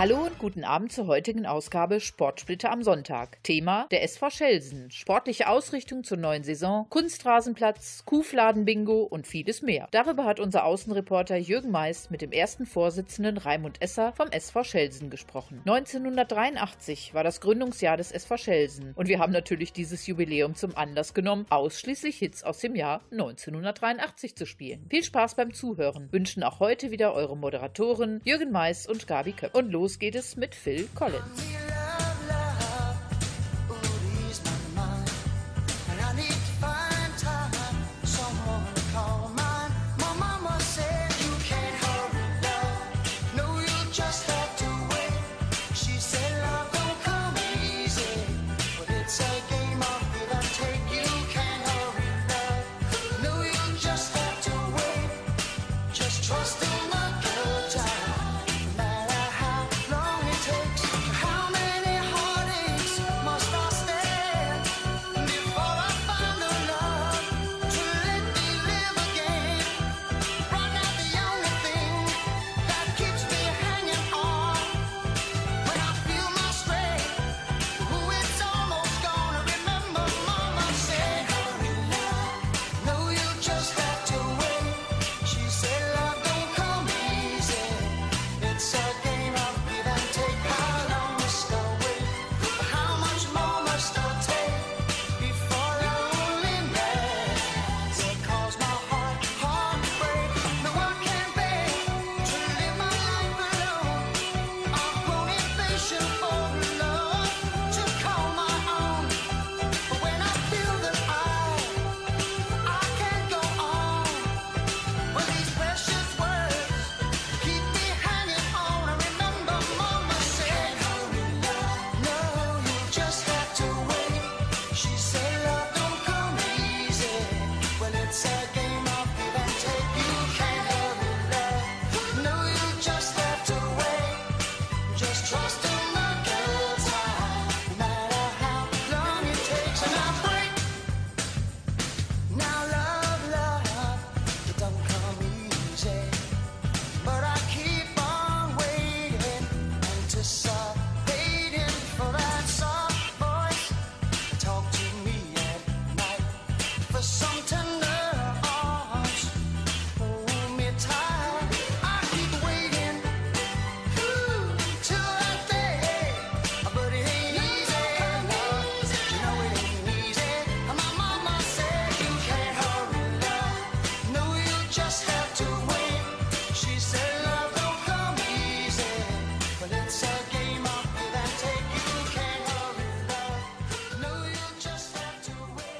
Hallo und guten Abend zur heutigen Ausgabe Sportsplitter am Sonntag. Thema der SV Schelsen, sportliche Ausrichtung zur neuen Saison, Kunstrasenplatz, Kuhfladen-Bingo und vieles mehr. Darüber hat unser Außenreporter Jürgen Meist mit dem ersten Vorsitzenden Raimund Esser vom SV Schelsen gesprochen. 1983 war das Gründungsjahr des SV Schelsen und wir haben natürlich dieses Jubiläum zum Anlass genommen, ausschließlich Hits aus dem Jahr 1983 zu spielen. Viel Spaß beim Zuhören. Wünschen auch heute wieder eure Moderatoren Jürgen Meist und Gabi Köpp. Und los geht es mit Phil Collins.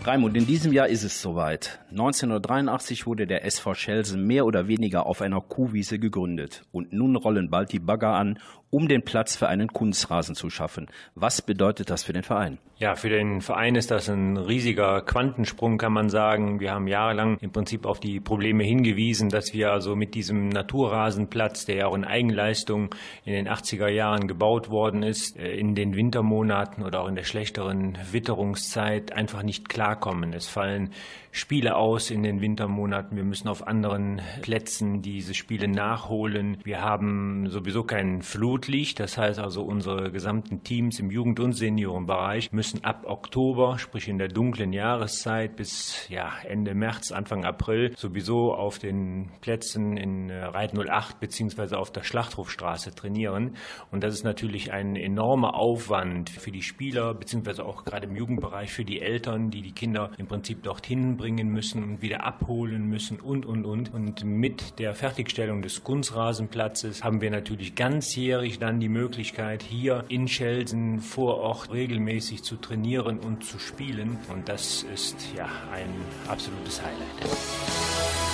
Raimund, in diesem Jahr ist es soweit. 1983 wurde der SV Schelsen mehr oder weniger auf einer Kuhwiese gegründet. Und nun rollen bald die Bagger an, um den Platz für einen Kunstrasen zu schaffen. Was bedeutet das für den Verein? Ja, für den Verein ist das ein riesiger Quantensprung, kann man sagen. Wir haben jahrelang im Prinzip auf die Probleme hingewiesen, dass wir also mit diesem Naturrasenplatz, der ja auch in Eigenleistung in den 80er Jahren gebaut worden ist, äh, in den Wintermonaten oder auch in der schlechteren Witterungszeit einfach nicht klarkommen. Es fallen Spiele aus in den Wintermonaten. Wir müssen auf anderen Plätzen diese Spiele nachholen. Wir haben sowieso kein Flutlicht. Das heißt also, unsere gesamten Teams im Jugend- und Seniorenbereich müssen ab Oktober, sprich in der dunklen Jahreszeit bis ja, Ende März, Anfang April, sowieso auf den Plätzen in äh, Reit 08 beziehungsweise auf der Schlachthofstraße trainieren. Und das ist natürlich ein enormer Aufwand für die Spieler beziehungsweise auch gerade im Jugendbereich für die Eltern, die die Kinder im Prinzip dorthin bringen müssen und wieder abholen müssen und, und, und. Und mit der Fertigstellung des Kunstrasenplatzes haben wir natürlich ganzjährig dann die Möglichkeit, hier in Schelsen vor Ort regelmäßig zu trainieren und zu spielen. Und das ist ja ein absolutes Highlight.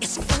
It's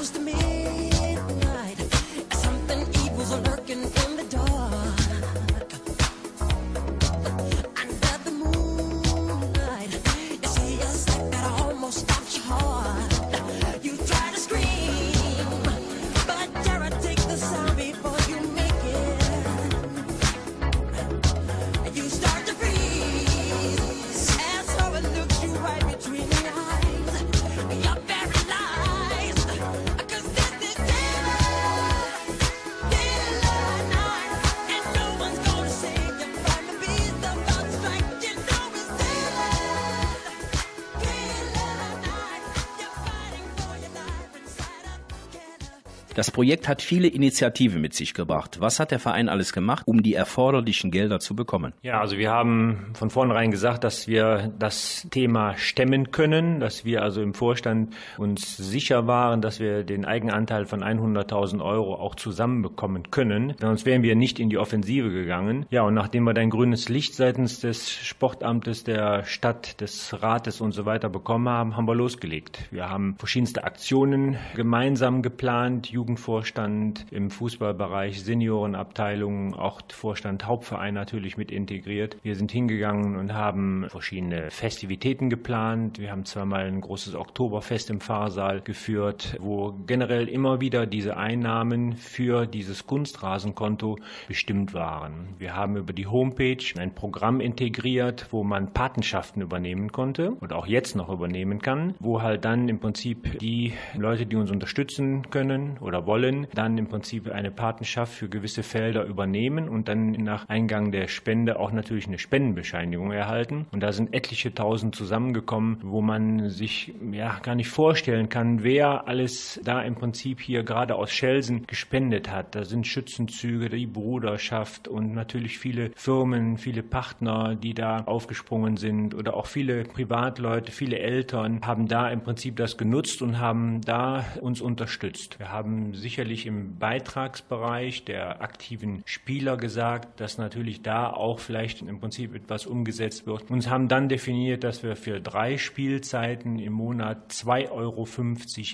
Das Projekt hat viele Initiativen mit sich gebracht. Was hat der Verein alles gemacht, um die erforderlichen Gelder zu bekommen? Ja, also wir haben von vornherein gesagt, dass wir das Thema stemmen können, dass wir also im Vorstand uns sicher waren, dass wir den Eigenanteil von 100.000 Euro auch zusammenbekommen können. Sonst wären wir nicht in die Offensive gegangen. Ja, und nachdem wir dann grünes Licht seitens des Sportamtes, der Stadt, des Rates und so weiter bekommen haben, haben wir losgelegt. Wir haben verschiedenste Aktionen gemeinsam geplant, Jugendvorstand im Fußballbereich, Seniorenabteilungen, auch Vorstand Hauptverein natürlich mit integriert. Wir sind hingegangen und haben verschiedene Festivitäten geplant. Wir haben zweimal ein großes Oktoberfest im Pfarrsaal geführt, wo generell immer wieder diese Einnahmen für dieses Kunstrasenkonto bestimmt waren. Wir haben über die Homepage ein Programm integriert, wo man Patenschaften übernehmen konnte und auch jetzt noch übernehmen kann, wo halt dann im Prinzip die Leute, die uns unterstützen können oder oder wollen dann im Prinzip eine Patenschaft für gewisse Felder übernehmen und dann nach Eingang der Spende auch natürlich eine Spendenbescheinigung erhalten. Und da sind etliche tausend zusammengekommen, wo man sich ja gar nicht vorstellen kann, wer alles da im Prinzip hier gerade aus Schelsen gespendet hat. Da sind Schützenzüge, die Bruderschaft und natürlich viele Firmen, viele Partner, die da aufgesprungen sind oder auch viele Privatleute, viele Eltern haben da im Prinzip das genutzt und haben da uns unterstützt. Wir haben sicherlich im Beitragsbereich der aktiven Spieler gesagt, dass natürlich da auch vielleicht im Prinzip etwas umgesetzt wird. Und haben dann definiert, dass wir für drei Spielzeiten im Monat 2,50 Euro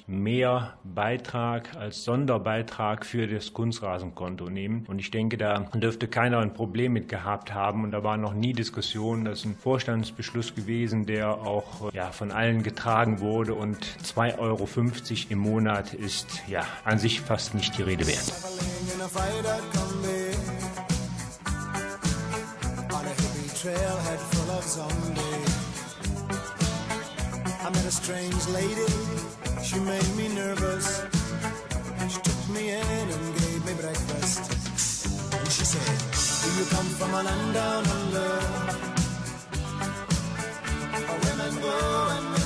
mehr Beitrag als Sonderbeitrag für das Kunstrasenkonto nehmen. Und ich denke, da dürfte keiner ein Problem mit gehabt haben. Und da war noch nie Diskussion. Das ist ein Vorstandsbeschluss gewesen, der auch ja, von allen getragen wurde. Und 2,50 Euro im Monat ist ja an sich fast nicht die Rede wert. I met a strange lady, she made me nervous. She took me in and gave me breakfast. And she said, Do you come from a land down under? Where women go and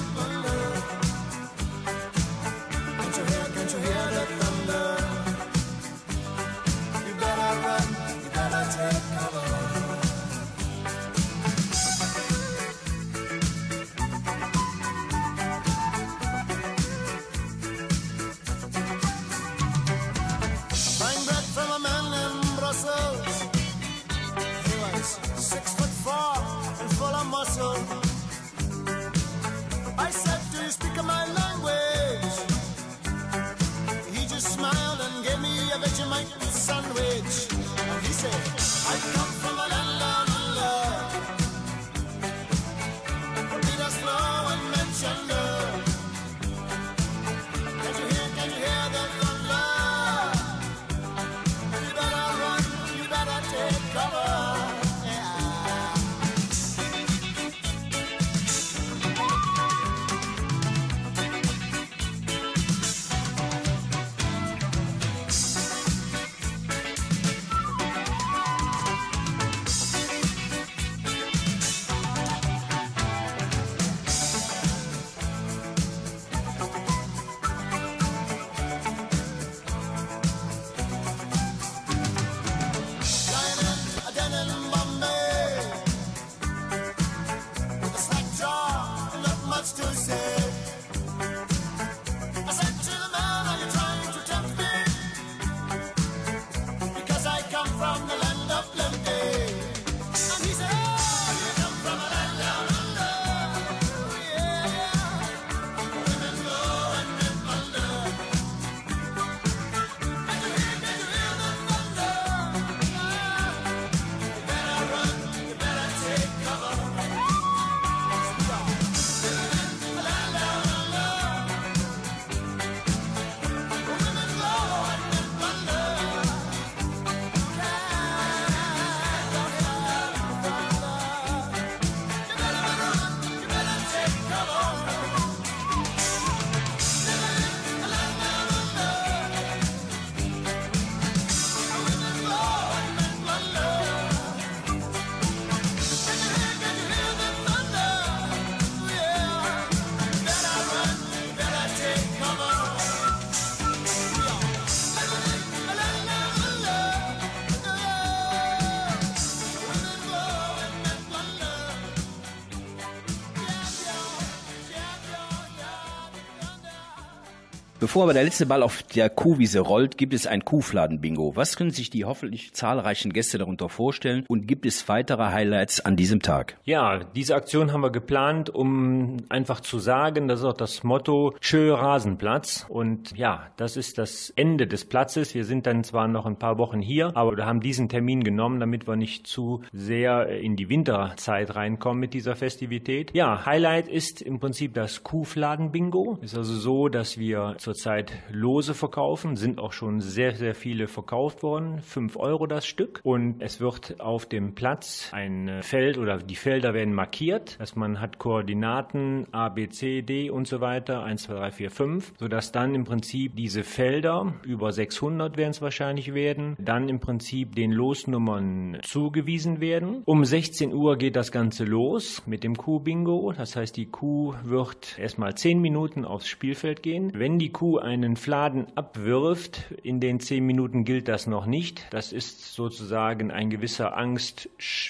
Bevor aber der letzte Ball auf der Kuhwiese rollt, gibt es ein Kuhfladen-Bingo. Was können sich die hoffentlich zahlreichen Gäste darunter vorstellen und gibt es weitere Highlights an diesem Tag? Ja, diese Aktion haben wir geplant, um einfach zu sagen, das ist auch das Motto Schö Rasenplatz und ja, das ist das Ende des Platzes. Wir sind dann zwar noch ein paar Wochen hier, aber wir haben diesen Termin genommen, damit wir nicht zu sehr in die Winterzeit reinkommen mit dieser Festivität. Ja, Highlight ist im Prinzip das Kuhfladen-Bingo. Ist also so, dass wir zurzeit Lose verkaufen, sind auch schon sehr, sehr viele verkauft worden. Fünf Euro das Stück. Und es wird auf dem Platz ein Feld oder die Felder werden markiert, dass man hat Koordinaten A, B, C, D und so weiter, 1, 2, 3, 4, 5, sodass dann im Prinzip diese Felder, über 600 werden es wahrscheinlich werden, dann im Prinzip den Losnummern zugewiesen werden. Um 16 Uhr geht das Ganze los mit dem Kuh-Bingo. Das heißt, die Kuh wird erstmal 10 Minuten aufs Spielfeld gehen. Wenn die Kuh einen Fladen abwirft, in den zehn Minuten gilt das noch nicht. Das ist sozusagen ein gewisser Angst.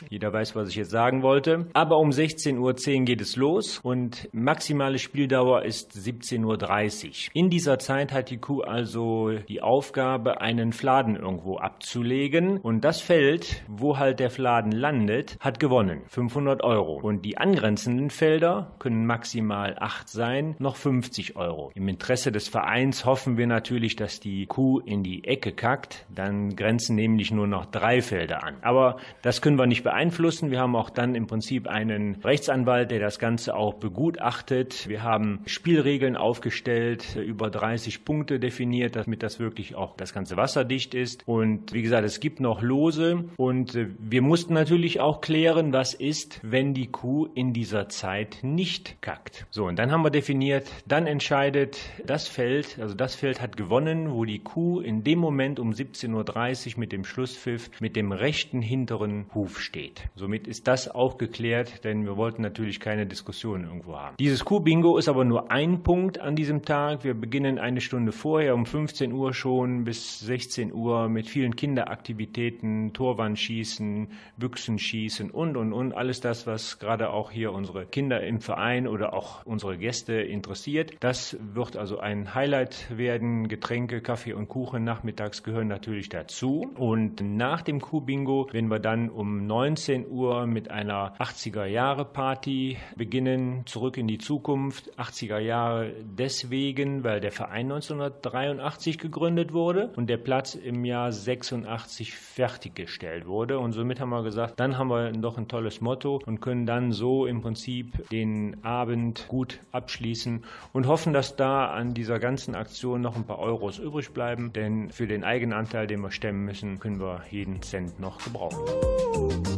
Jeder weiß, was ich jetzt sagen wollte. Aber um 16.10 Uhr geht es los und maximale Spieldauer ist 17.30 Uhr. In dieser Zeit hat die Kuh also die Aufgabe, einen Fladen irgendwo abzulegen und das Feld, wo halt der Fladen landet, hat gewonnen. 500 Euro. Und die angrenzenden Felder können maximal 8 sein, noch 50 Euro. Im Interesse des Vereins hoffen wir natürlich, dass die Kuh in die Ecke kackt. Dann grenzen nämlich nur noch drei Felder an. Aber das können wir nicht beeinflussen. Wir haben auch dann im Prinzip einen Rechtsanwalt, der das Ganze auch begutachtet. Wir haben Spielregeln aufgestellt, über 30 Punkte definiert, damit das wirklich auch das ganze wasserdicht ist. Und wie gesagt, es gibt noch Lose und wir mussten natürlich auch klären, was ist, wenn die Kuh in dieser Zeit nicht kackt. So, und dann haben wir definiert, dann entscheidet das Feld, also das Feld hat gewonnen, wo die Kuh in dem Moment um 17.30 Uhr mit dem Schlusspfiff mit dem rechten hinteren Huf steht. Somit ist das auch geklärt, denn wir wollten natürlich keine Diskussion irgendwo haben. Dieses Kuh-Bingo ist aber nur ein Punkt an diesem Tag. Wir beginnen eine Stunde vorher um 15 Uhr schon bis 16 Uhr mit vielen Kinderaktivitäten, Torwandschießen, Büchsenschießen und und und alles das, was gerade auch hier unsere Kinder im Verein oder auch unsere Gäste interessiert. Das wird also ein Highlight werden. Getränke, Kaffee und Kuchen nachmittags gehören natürlich dazu. Und nach dem Kuh-Bingo werden wir dann um 19 Uhr mit einer 80er Jahre Party beginnen. Zurück in die Zukunft. 80er Jahre deswegen, weil der Verein 1983 gegründet wurde und der Platz im Jahr 86 fertiggestellt wurde. Und somit haben wir gesagt, dann haben wir noch ein tolles Motto und können dann so im Prinzip den Abend gut abschließen und hoffen, dass da an dieser ganzen Aktion noch ein paar Euros übrig bleiben, denn für den Eigenanteil, den wir stemmen müssen, können wir jeden Cent noch gebrauchen.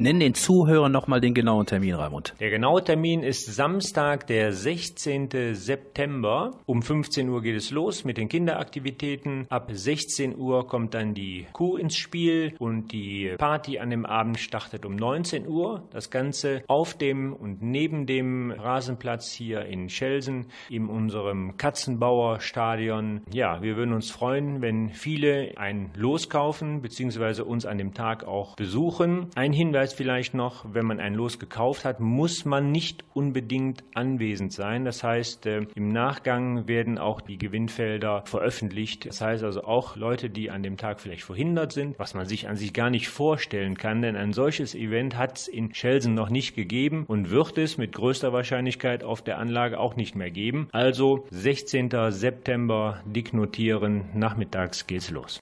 Nenn den Zuhörern nochmal den genauen Termin, Raimund. Der genaue Termin ist Samstag, der 16. September. Um 15 Uhr geht es los mit den Kinderaktivitäten. Ab 16 Uhr kommt dann die Kuh ins Spiel und die Party an dem Abend startet um 19 Uhr. Das Ganze auf dem und neben dem Rasenplatz hier in Schelsen in unserem Katzenbauer-Stadion. Ja, wir würden uns freuen, wenn viele ein Los kaufen bzw. uns an dem Tag auch besuchen. Ein Hinweis vielleicht noch, wenn man ein Los gekauft hat, muss man nicht unbedingt anwesend sein. Das heißt, äh, Nachgang werden auch die Gewinnfelder veröffentlicht. Das heißt also auch Leute, die an dem Tag vielleicht verhindert sind, was man sich an sich gar nicht vorstellen kann, denn ein solches Event hat es in Schelsen noch nicht gegeben und wird es mit größter Wahrscheinlichkeit auf der Anlage auch nicht mehr geben. Also 16. September, dick notieren, nachmittags geht's los.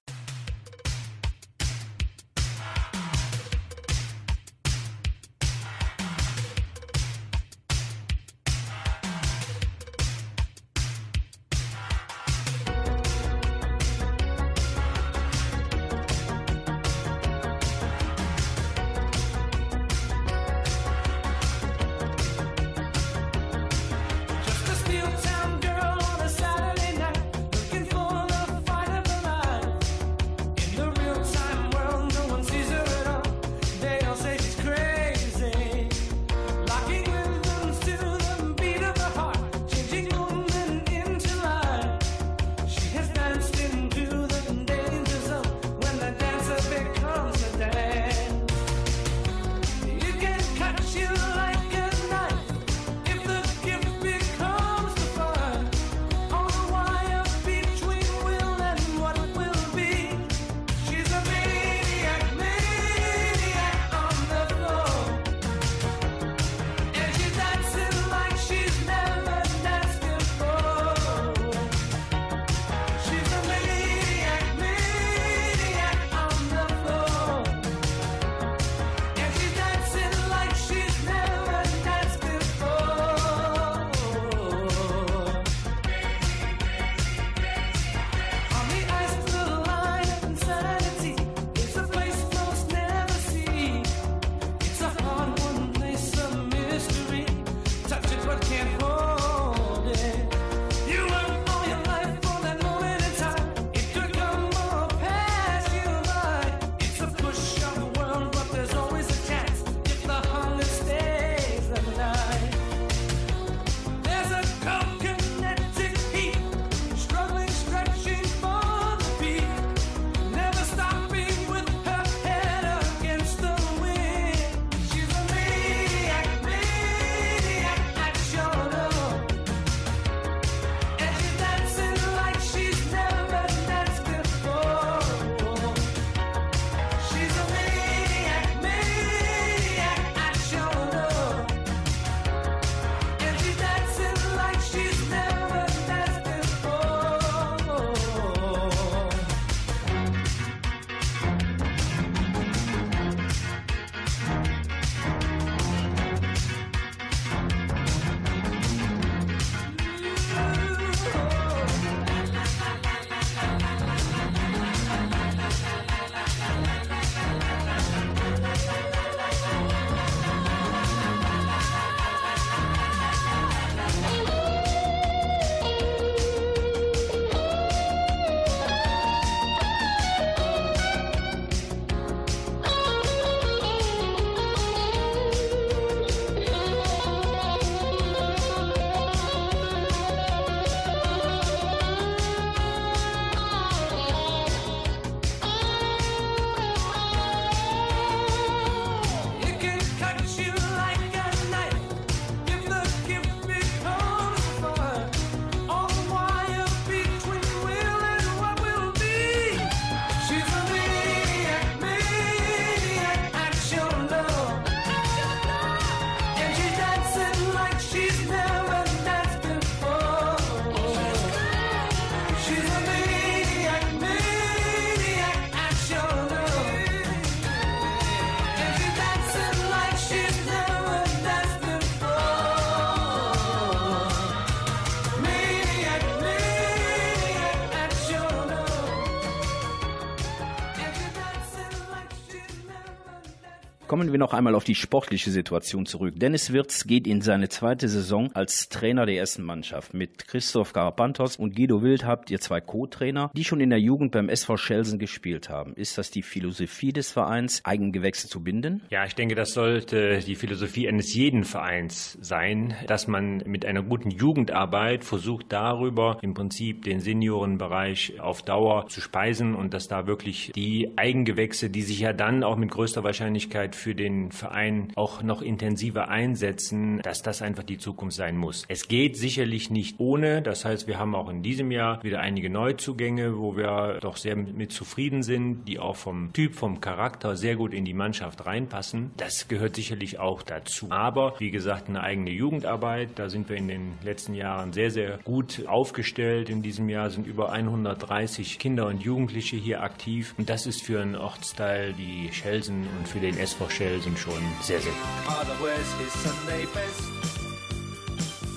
Kommen wir noch einmal auf die sportliche Situation zurück. Dennis Wirz geht in seine zweite Saison als Trainer der ersten Mannschaft. Mit Christoph Garapantos und Guido Wild habt ihr zwei Co-Trainer, die schon in der Jugend beim SV Schelsen gespielt haben. Ist das die Philosophie des Vereins, Eigengewächse zu binden? Ja, ich denke, das sollte die Philosophie eines jeden Vereins sein, dass man mit einer guten Jugendarbeit versucht, darüber im Prinzip den Seniorenbereich auf Dauer zu speisen und dass da wirklich die Eigengewächse, die sich ja dann auch mit größter Wahrscheinlichkeit für den Verein auch noch intensiver einsetzen, dass das einfach die Zukunft sein muss. Es geht sicherlich nicht ohne. Das heißt, wir haben auch in diesem Jahr wieder einige Neuzugänge, wo wir doch sehr mit zufrieden sind, die auch vom Typ, vom Charakter sehr gut in die Mannschaft reinpassen. Das gehört sicherlich auch dazu. Aber wie gesagt, eine eigene Jugendarbeit, da sind wir in den letzten Jahren sehr, sehr gut aufgestellt. In diesem Jahr sind über 130 Kinder und Jugendliche hier aktiv. Und das ist für einen Ortsteil wie Schelsen und für den SV Shell sind schon sehr, sehr gut.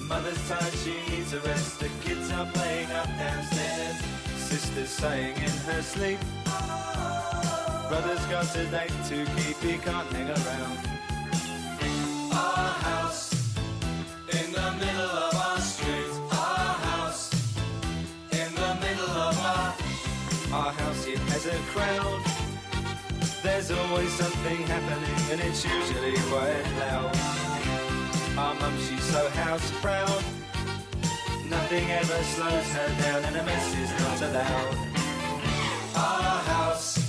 Mother's tired, she needs a rest. The kids are playing up downstairs. Sister's sighing in her sleep. Brother's got a date to keep, he can't hang around. Our house in the middle of our street. Our house in the middle of our. Our house, it has a crowd. There's always something happening and it's usually quite loud. Our mum, she's so house proud. Nothing ever slows her down and a mess is not allowed. Our house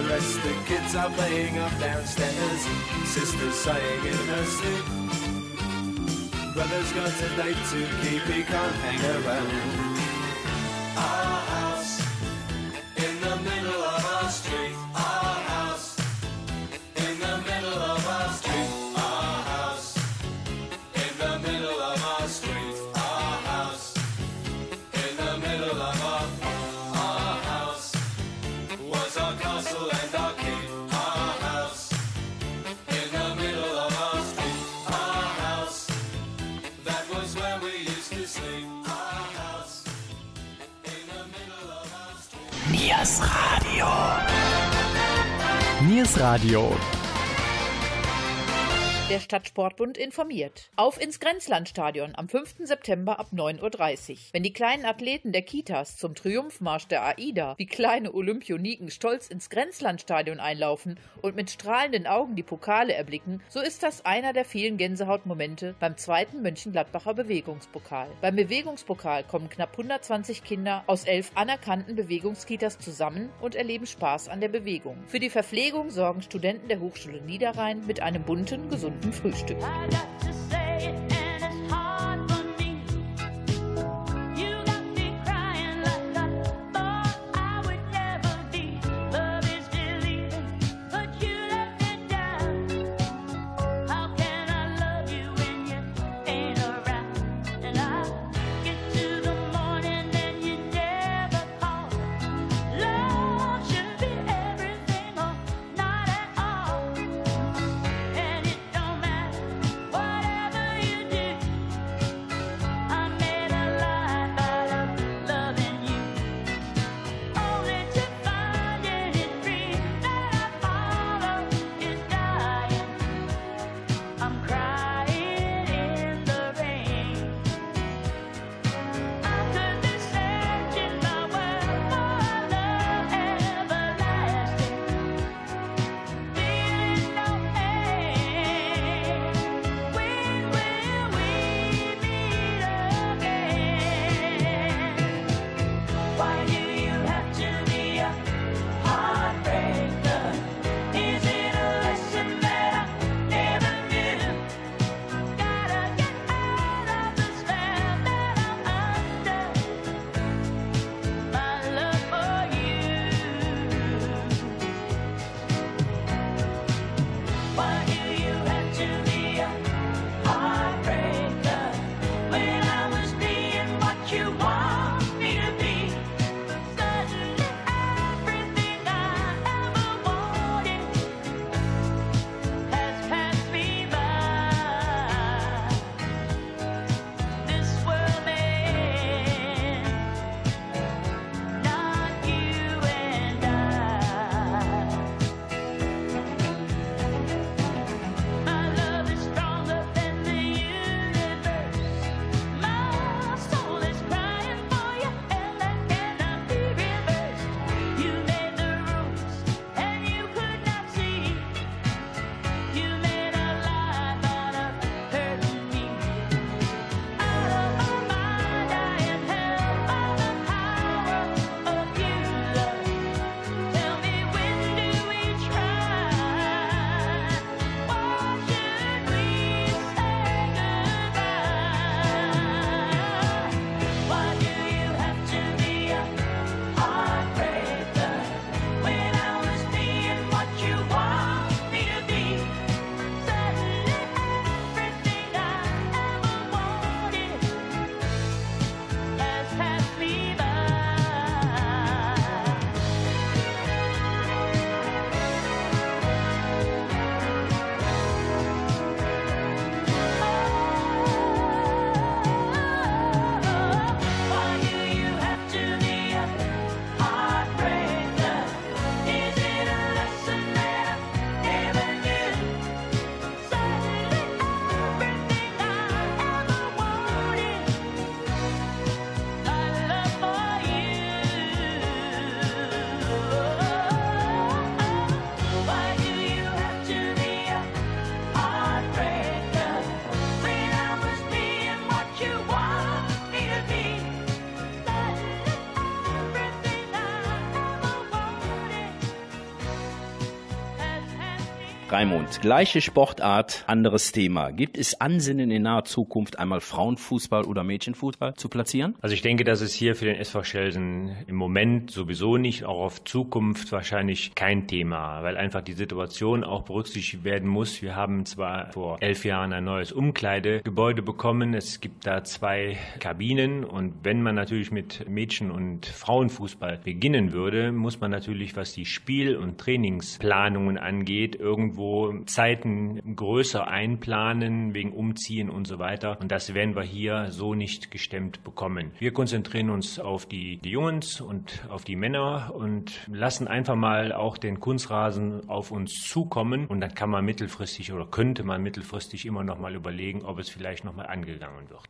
A rest. The kids are playing up downstairs. Sister's sighing in her sleep. Brother's got a date to keep, he can't hang around. Stadtsportbund informiert. Auf ins Grenzlandstadion am 5. September ab 9.30 Uhr. Wenn die kleinen Athleten der Kitas zum Triumphmarsch der AIDA wie kleine Olympioniken stolz ins Grenzlandstadion einlaufen und mit strahlenden Augen die Pokale erblicken, so ist das einer der vielen Gänsehautmomente beim zweiten Mönchengladbacher Bewegungspokal. Beim Bewegungspokal kommen knapp 120 Kinder aus elf anerkannten Bewegungskitas zusammen und erleben Spaß an der Bewegung. Für die Verpflegung sorgen Studenten der Hochschule Niederrhein mit einem bunten, gesunden Frühstück. Raimund, gleiche Sportart, anderes Thema. Gibt es Ansinnen in naher Zukunft einmal Frauenfußball oder Mädchenfußball zu platzieren? Also ich denke, dass es hier für den SV Schelsen im Moment sowieso nicht, auch auf Zukunft wahrscheinlich kein Thema, weil einfach die Situation auch berücksichtigt werden muss. Wir haben zwar vor elf Jahren ein neues Umkleidegebäude bekommen. Es gibt da zwei Kabinen und wenn man natürlich mit Mädchen- und Frauenfußball beginnen würde, muss man natürlich, was die Spiel- und Trainingsplanungen angeht, irgendwo Zeiten größer einplanen wegen Umziehen und so weiter. Und das werden wir hier so nicht gestemmt bekommen. Wir konzentrieren uns auf die, die Jungs und auf die Männer und lassen einfach mal auch den Kunstrasen auf uns zukommen. Und dann kann man mittelfristig oder könnte man mittelfristig immer noch mal überlegen, ob es vielleicht noch mal angegangen wird.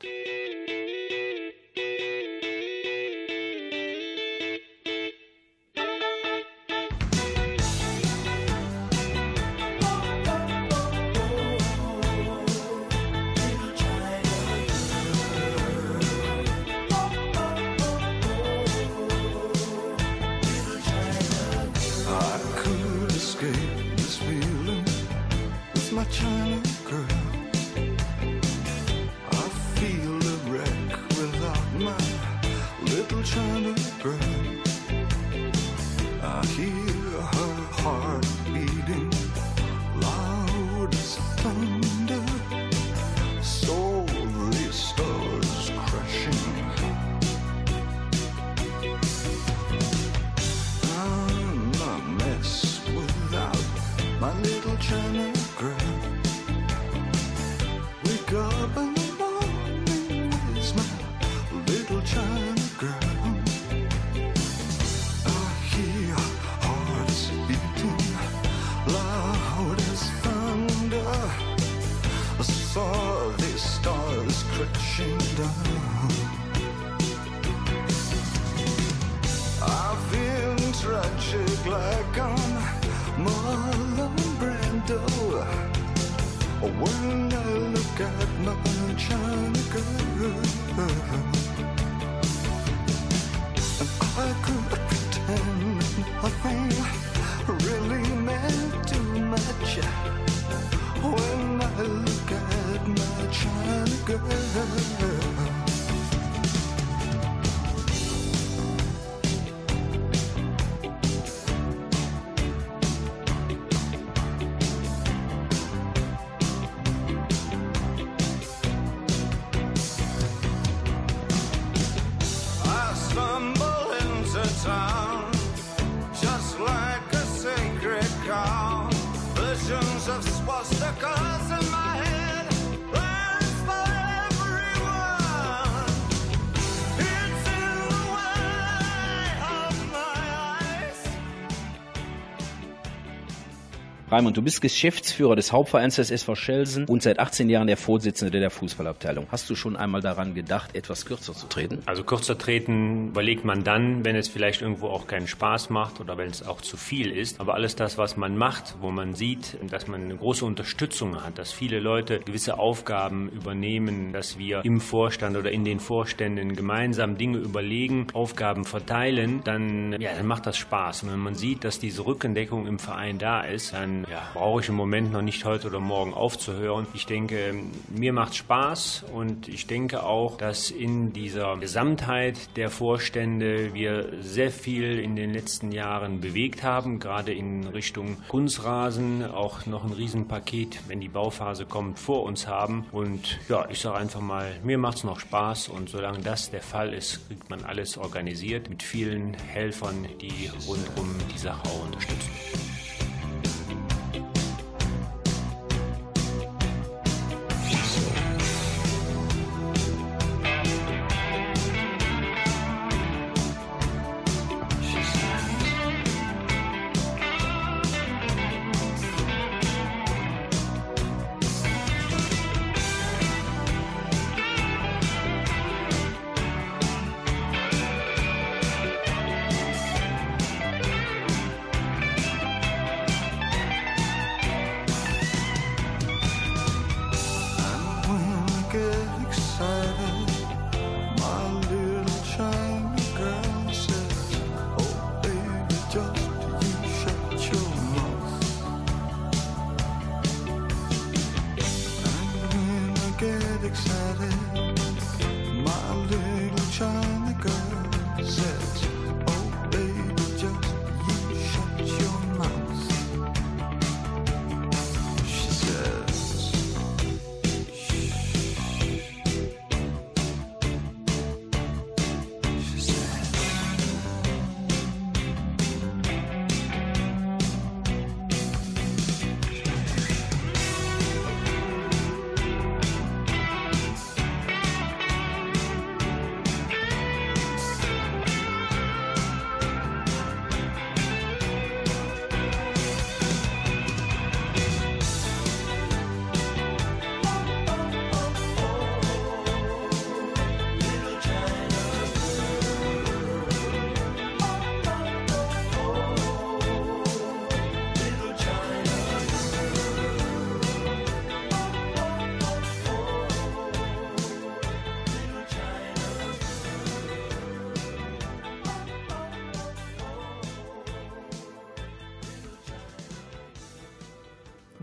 Raimund, du bist Geschäftsführer des Hauptvereins des SV Schelsen und seit 18 Jahren der Vorsitzende der Fußballabteilung. Hast du schon einmal daran gedacht, etwas kürzer zu treten? Also kürzer treten überlegt man dann, wenn es vielleicht irgendwo auch keinen Spaß macht oder wenn es auch zu viel ist. Aber alles das, was man macht, wo man sieht, dass man eine große Unterstützung hat, dass viele Leute gewisse Aufgaben übernehmen, dass wir im Vorstand oder in den Vorständen gemeinsam Dinge überlegen, Aufgaben verteilen, dann, ja, dann macht das Spaß. Und wenn man sieht, dass diese Rückendeckung im Verein da ist, dann ja, brauche ich im Moment noch nicht heute oder morgen aufzuhören. Ich denke, mir macht Spaß und ich denke auch, dass in dieser Gesamtheit der Vorstände wir sehr viel in den letzten Jahren bewegt haben, gerade in Richtung Kunstrasen, auch noch ein Riesenpaket, wenn die Bauphase kommt, vor uns haben. Und ja, ich sage einfach mal, mir macht es noch Spaß und solange das der Fall ist, kriegt man alles organisiert mit vielen Helfern, die rundum die Sache auch unterstützen.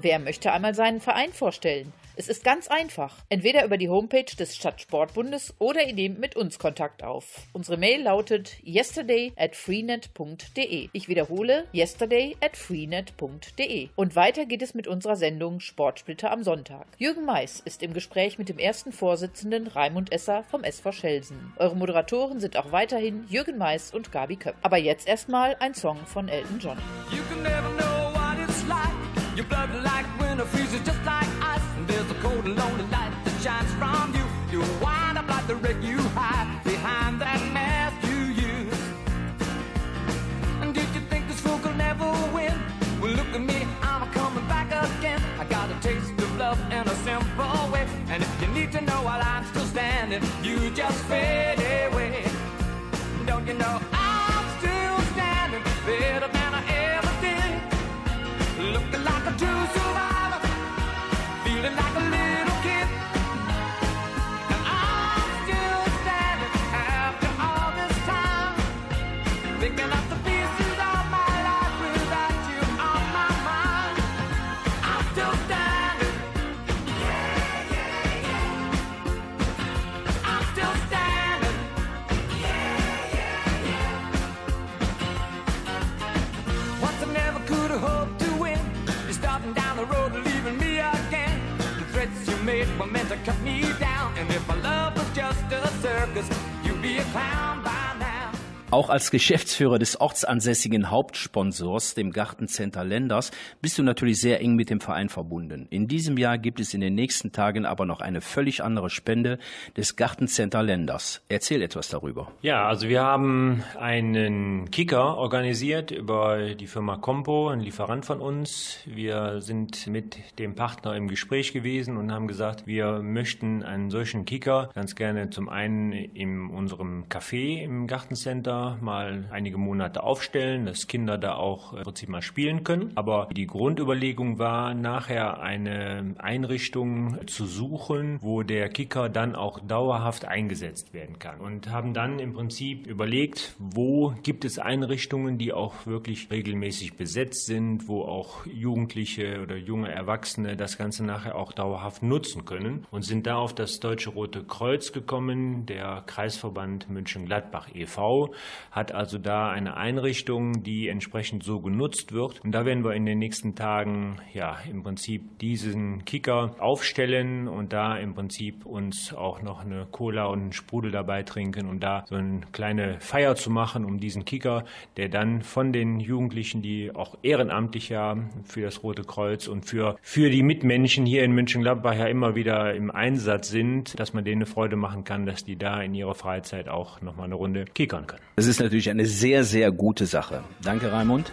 Wer möchte einmal seinen Verein vorstellen? Es ist ganz einfach. Entweder über die Homepage des Stadtsportbundes oder ihr nehmt mit uns Kontakt auf. Unsere Mail lautet yesterday at freenet.de. Ich wiederhole, yesterday at freenet.de. Und weiter geht es mit unserer Sendung Sportsplitter am Sonntag. Jürgen Mais ist im Gespräch mit dem ersten Vorsitzenden Raimund Esser vom SV Schelsen. Eure Moderatoren sind auch weiterhin Jürgen Mais und Gabi Köpp. Aber jetzt erstmal ein Song von Elton John. Your blood like winter freezes just like ice. And there's a cold and lonely light that shines from you. You wind up like the wreck you hide behind that mask you use. And did you think this fool could never win? Well, look at me, I'm coming back again. I got a taste of love in a simple way. And if you need to know while I'm still standing, you just fade away. Don't you know producer. Auch als Geschäftsführer des ortsansässigen Hauptsponsors, dem Gartencenter Lenders, bist du natürlich sehr eng mit dem Verein verbunden. In diesem Jahr gibt es in den nächsten Tagen aber noch eine völlig andere Spende des Gartencenter Lenders. Erzähl etwas darüber. Ja, also wir haben einen Kicker organisiert über die Firma Compo, ein Lieferant von uns. Wir sind mit dem Partner im Gespräch gewesen und haben gesagt, wir möchten einen solchen Kicker ganz gerne zum einen in unserem Café im Gartencenter mal einige Monate aufstellen, dass Kinder da auch im Prinzip mal spielen können. Aber die Grundüberlegung war, nachher eine Einrichtung zu suchen, wo der Kicker dann auch dauerhaft eingesetzt werden kann. Und haben dann im Prinzip überlegt, wo gibt es Einrichtungen, die auch wirklich regelmäßig besetzt sind, wo auch Jugendliche oder junge Erwachsene das Ganze nachher auch dauerhaft nutzen können und sind da auf das Deutsche Rote Kreuz gekommen, der Kreisverband München-Gladbach e.V., hat also da eine Einrichtung, die entsprechend so genutzt wird. Und da werden wir in den nächsten Tagen ja im Prinzip diesen Kicker aufstellen und da im Prinzip uns auch noch eine Cola und einen Sprudel dabei trinken und da so eine kleine Feier zu machen um diesen Kicker, der dann von den Jugendlichen, die auch ehrenamtlich ja für das Rote Kreuz und für, für die Mitmenschen hier in München-Gladbach ja immer wieder im Einsatz sind, dass man denen eine Freude machen kann, dass die da in ihrer Freizeit auch nochmal eine Runde kickern können. Das ist natürlich eine sehr, sehr gute Sache. Danke, Raimund.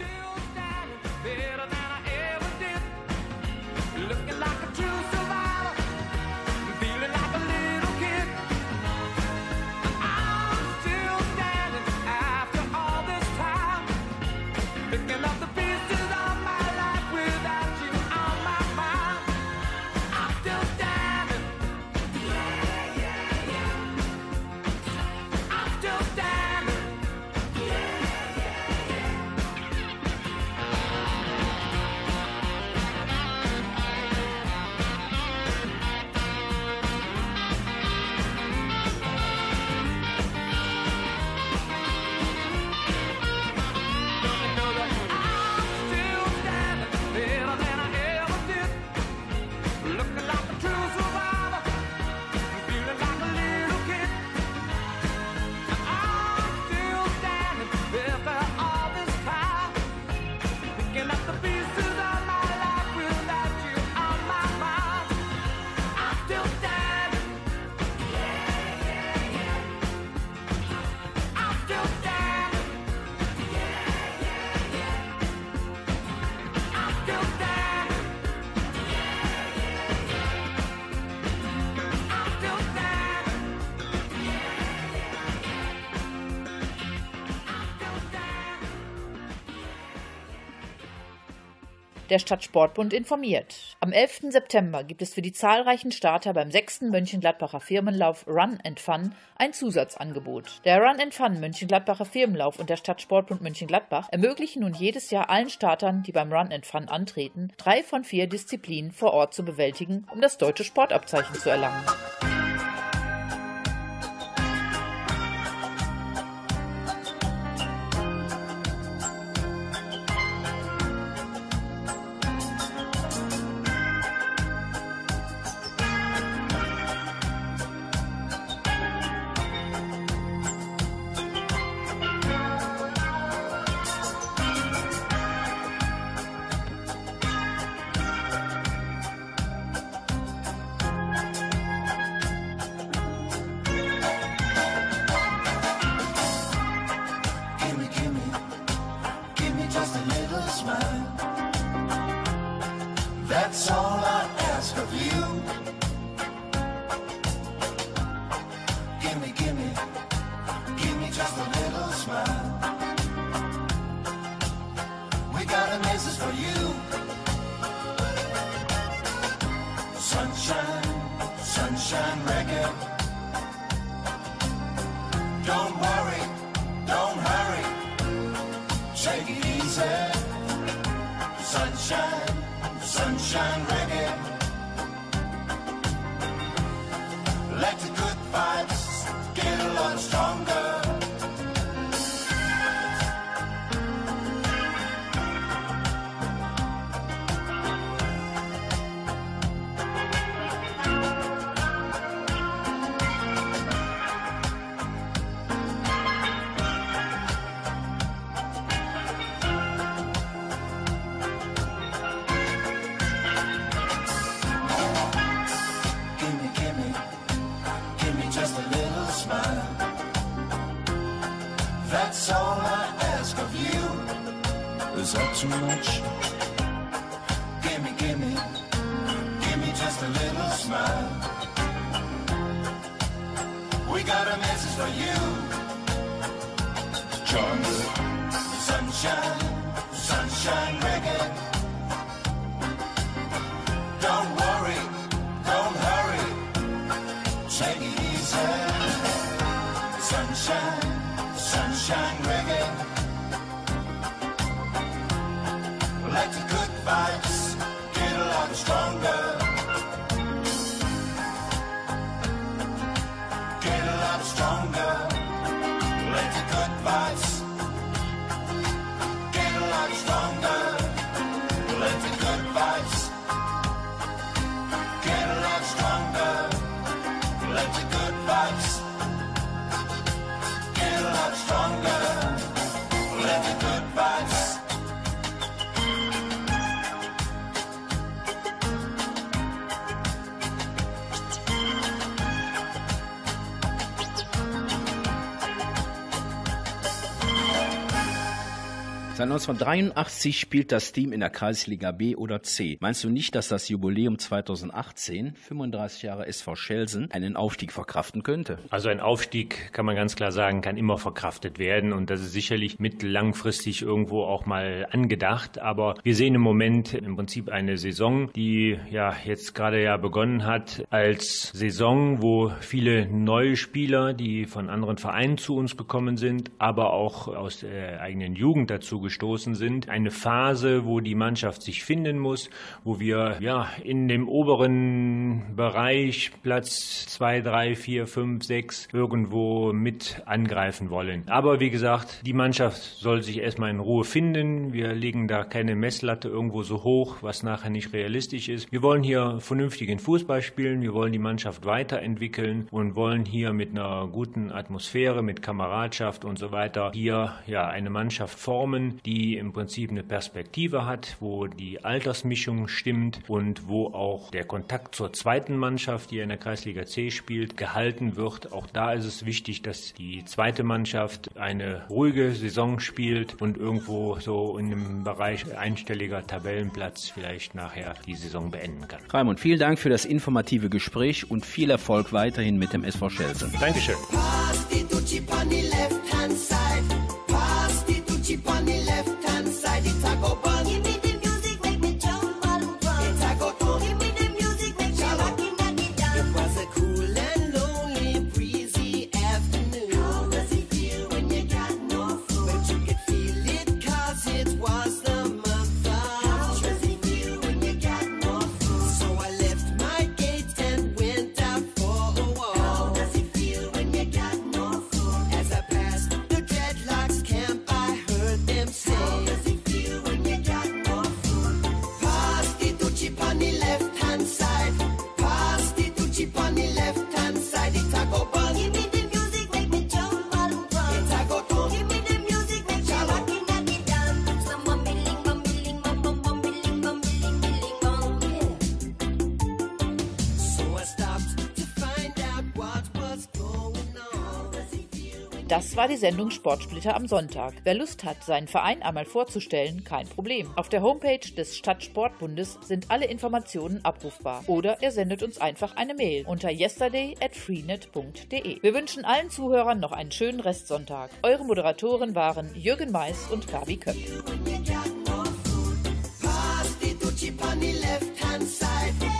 Der Stadtsportbund informiert. Am 11. September gibt es für die zahlreichen Starter beim 6. Mönchengladbacher Firmenlauf Run Fun ein Zusatzangebot. Der Run Fun Mönchengladbacher Firmenlauf und der Stadtsportbund Mönchengladbach ermöglichen nun jedes Jahr allen Startern, die beim Run Fun antreten, drei von vier Disziplinen vor Ort zu bewältigen, um das deutsche Sportabzeichen zu erlangen. Seit 1983 spielt das Team in der Kreisliga B oder C. Meinst du nicht, dass das Jubiläum 2018, 35 Jahre SV Schelsen, einen Aufstieg verkraften könnte? Also ein Aufstieg, kann man ganz klar sagen, kann immer verkraftet werden und das ist sicherlich mittellangfristig irgendwo auch mal angedacht. Aber wir sehen im Moment im Prinzip eine Saison, die ja jetzt gerade ja begonnen hat als Saison, wo viele neue Spieler, die von anderen Vereinen zu uns gekommen sind, aber auch aus der eigenen Jugend dazu gestoßen sind. Eine Phase, wo die Mannschaft sich finden muss, wo wir ja in dem oberen Bereich Platz 2, 3, 4, 5, 6 irgendwo mit angreifen wollen. Aber wie gesagt, die Mannschaft soll sich erstmal in Ruhe finden. Wir legen da keine Messlatte irgendwo so hoch, was nachher nicht realistisch ist. Wir wollen hier vernünftigen Fußball spielen, wir wollen die Mannschaft weiterentwickeln und wollen hier mit einer guten Atmosphäre, mit Kameradschaft und so weiter hier ja eine Mannschaft formen, die im Prinzip eine Perspektive hat, wo die Altersmischung stimmt und wo auch der Kontakt zur zweiten Mannschaft, die in der Kreisliga C spielt, gehalten wird. Auch da ist es wichtig, dass die zweite Mannschaft eine ruhige Saison spielt und irgendwo so in dem Bereich einstelliger Tabellenplatz vielleicht nachher die Saison beenden kann. Raimund, vielen Dank für das informative Gespräch und viel Erfolg weiterhin mit dem SV Schelsen. Dankeschön. Pass War die Sendung Sportsplitter am Sonntag. Wer Lust hat, seinen Verein einmal vorzustellen, kein Problem. Auf der Homepage des Stadtsportbundes sind alle Informationen abrufbar. Oder er sendet uns einfach eine Mail unter yesterday at freenet.de. Wir wünschen allen Zuhörern noch einen schönen Restsonntag. Eure Moderatoren waren Jürgen Mais und Gabi Köpp. Pass the Ducci left hand side.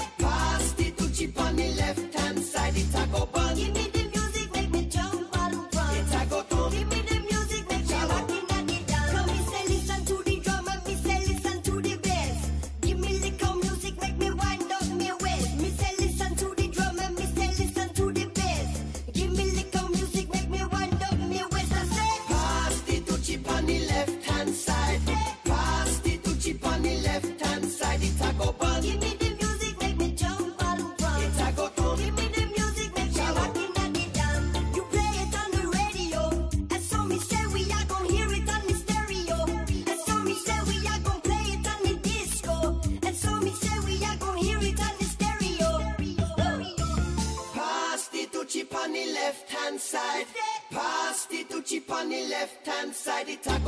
Talk.